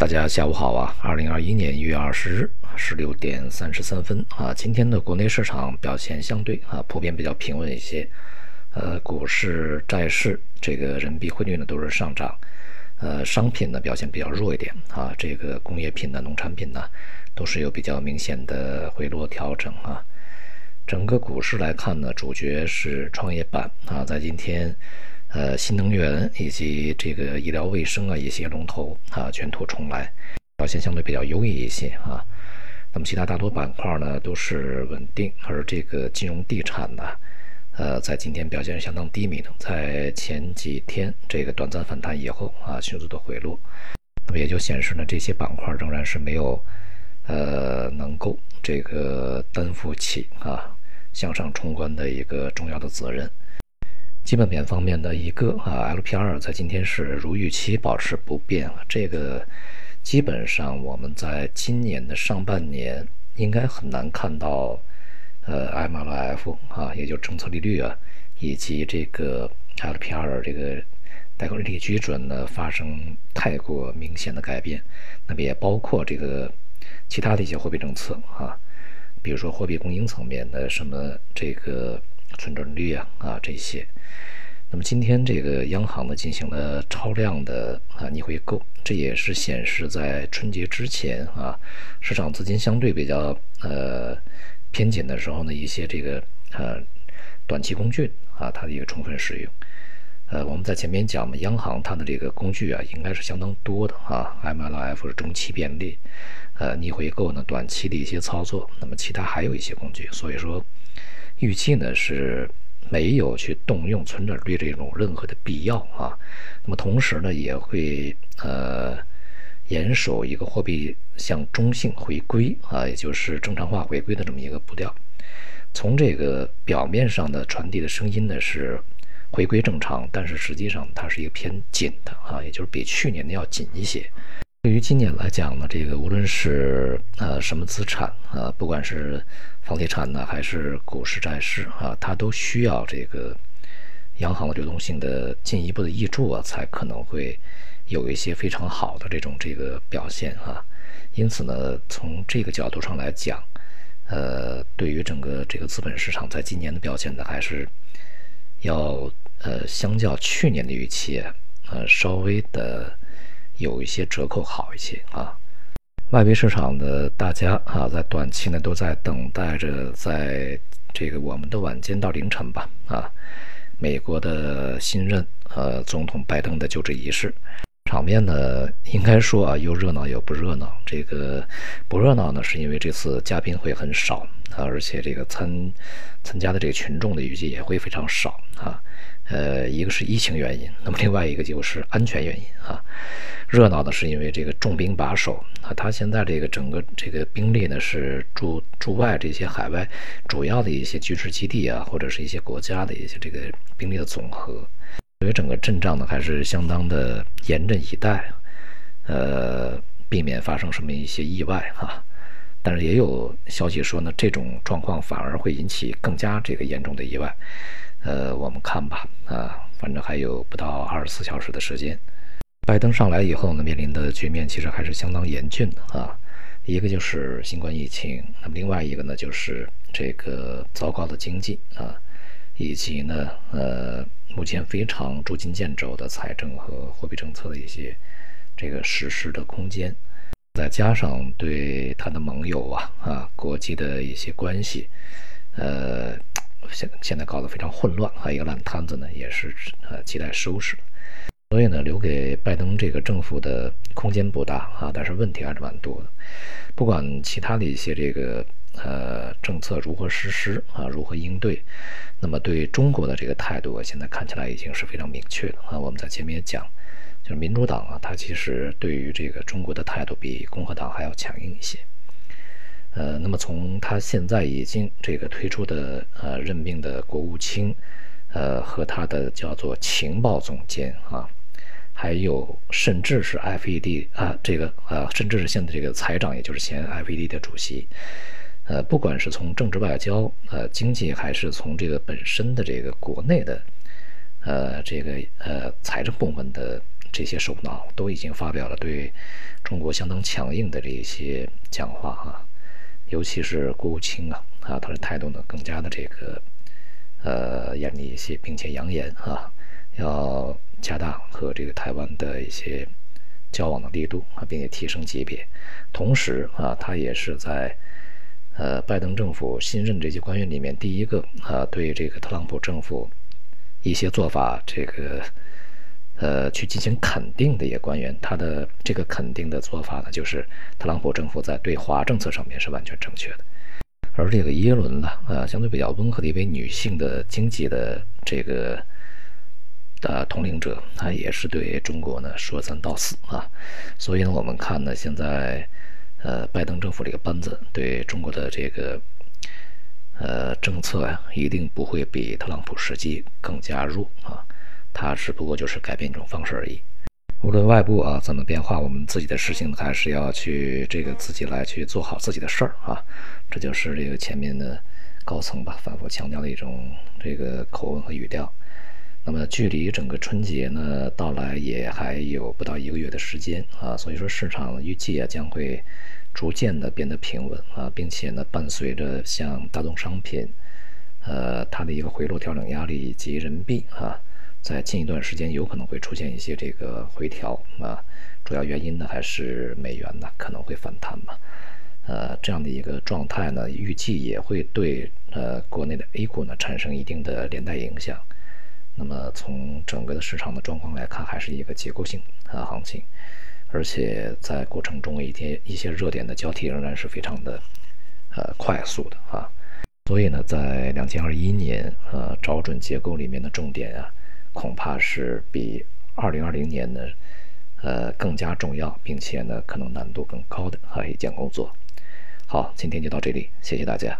大家下午好啊！二零二一年一月二十日十六点三十三分啊，今天的国内市场表现相对啊普遍比较平稳一些，呃，股市、债市这个人民币汇率呢都是上涨，呃，商品呢表现比较弱一点啊，这个工业品呢、农产品呢都是有比较明显的回落调整啊。整个股市来看呢，主角是创业板啊，在今天。呃，新能源以及这个医疗卫生啊，一些龙头啊卷土重来，表现相对比较优异一些啊。那么其他大多板块呢都是稳定，而这个金融地产呢，呃，在今天表现相当低迷的，在前几天这个短暂反弹以后啊，迅速的回落，那么也就显示呢，这些板块仍然是没有呃能够这个担负起啊向上冲关的一个重要的责任。基本面方面的一个啊，LPR 在今天是如预期保持不变这个基本上我们在今年的上半年应该很难看到呃 MLF 啊，也就政策利率啊，以及这个 LPR 这个贷款利率基准呢发生太过明显的改变。那么也包括这个其他的一些货币政策啊，比如说货币供应层面的什么这个存准率啊啊这些。那么今天这个央行呢进行了超量的啊逆回购，这也是显示在春节之前啊市场资金相对比较呃偏紧的时候呢一些这个呃短期工具啊它的一个充分使用。呃我们在前面讲嘛，央行它的这个工具啊应该是相当多的啊，MLF 是中期便利，呃逆回购呢短期的一些操作，那么其他还有一些工具，所以说预期呢是。没有去动用存准率这种任何的必要啊，那么同时呢，也会呃严守一个货币向中性回归啊，也就是正常化回归的这么一个步调。从这个表面上的传递的声音呢是回归正常，但是实际上它是一个偏紧的啊，也就是比去年的要紧一些。对于今年来讲呢，这个无论是呃什么资产啊，不管是房地产呢，还是股市债市啊，它都需要这个央行的流动性的进一步的挹注啊，才可能会有一些非常好的这种这个表现啊。因此呢，从这个角度上来讲，呃，对于整个这个资本市场在今年的表现呢，还是要呃相较去年的预期呃稍微的。有一些折扣好一些啊，外围市场的大家啊，在短期呢都在等待着，在这个我们的晚间到凌晨吧啊，美国的新任呃总统拜登的就职仪式，场面呢应该说啊又热闹又不热闹。这个不热闹呢，是因为这次嘉宾会很少啊，而且这个参参加的这个群众的预计也会非常少啊。呃，一个是疫情原因，那么另外一个就是安全原因啊。热闹的是因为这个重兵把守啊，他现在这个整个这个兵力呢是驻驻外这些海外主要的一些军事基地啊，或者是一些国家的一些这个兵力的总和，所以整个阵仗呢还是相当的严阵以待，呃，避免发生什么一些意外哈。但是也有消息说呢，这种状况反而会引起更加这个严重的意外，呃，我们看吧啊，反正还有不到二十四小时的时间。拜登上来以后呢，面临的局面其实还是相当严峻的啊。一个就是新冠疫情，那么另外一个呢，就是这个糟糕的经济啊，以及呢，呃，目前非常捉襟见肘的财政和货币政策的一些这个实施的空间，再加上对他的盟友啊啊国际的一些关系，呃，现现在搞得非常混乱还有，一个烂摊子呢，也是呃亟待收拾。所以呢，留给拜登这个政府的空间不大啊，但是问题还是蛮多的。不管其他的一些这个呃政策如何实施啊，如何应对，那么对中国的这个态度，现在看起来已经是非常明确的啊。我们在前面也讲，就是民主党啊，它其实对于这个中国的态度比共和党还要强硬一些。呃，那么从他现在已经这个推出的呃任命的国务卿，呃和他的叫做情报总监啊。还有，甚至是 FED 啊，这个啊，甚至是现在这个财长，也就是前 FED 的主席，呃，不管是从政治外交、呃经济，还是从这个本身的这个国内的，呃，这个呃财政部门的这些首脑都已经发表了对中国相当强硬的这些讲话啊，尤其是国务卿啊啊，他的态度呢更加的这个呃严厉一些，并且扬言啊要加大和这个台湾的一些交往的力度啊，并且提升级别。同时啊，他也是在呃拜登政府新任这些官员里面第一个啊对这个特朗普政府。一些做法，这个呃，去进行肯定的一些官员，他的这个肯定的做法呢，就是特朗普政府在对华政策上面是完全正确的。而这个耶伦呢，呃，相对比较温和的一位女性的经济的这个的统领者，她也是对中国呢说三道四啊。所以呢，我们看呢，现在呃，拜登政府这个班子对中国的这个。呃，政策呀，一定不会比特朗普时期更加弱啊，他只不过就是改变一种方式而已。无论外部啊怎么变化，我们自己的事情还是要去这个自己来去做好自己的事儿啊。这就是这个前面的高层吧反复强调的一种这个口吻和语调。那么距离整个春节呢到来也还有不到一个月的时间啊，所以说市场预计啊将会。逐渐的变得平稳啊，并且呢，伴随着像大宗商品，呃，它的一个回落调整压力以及人民币啊，在近一段时间有可能会出现一些这个回调啊，主要原因呢还是美元呢可能会反弹嘛，呃，这样的一个状态呢，预计也会对呃国内的 A 股呢产生一定的连带影响。那么从整个的市场的状况来看，还是一个结构性的行情。而且在过程中，一些一些热点的交替仍然是非常的，呃，快速的啊。所以呢，在两千二一年，呃，找准结构里面的重点啊，恐怕是比二零二零年呢，呃，更加重要，并且呢，可能难度更高的啊一件工作。好，今天就到这里，谢谢大家。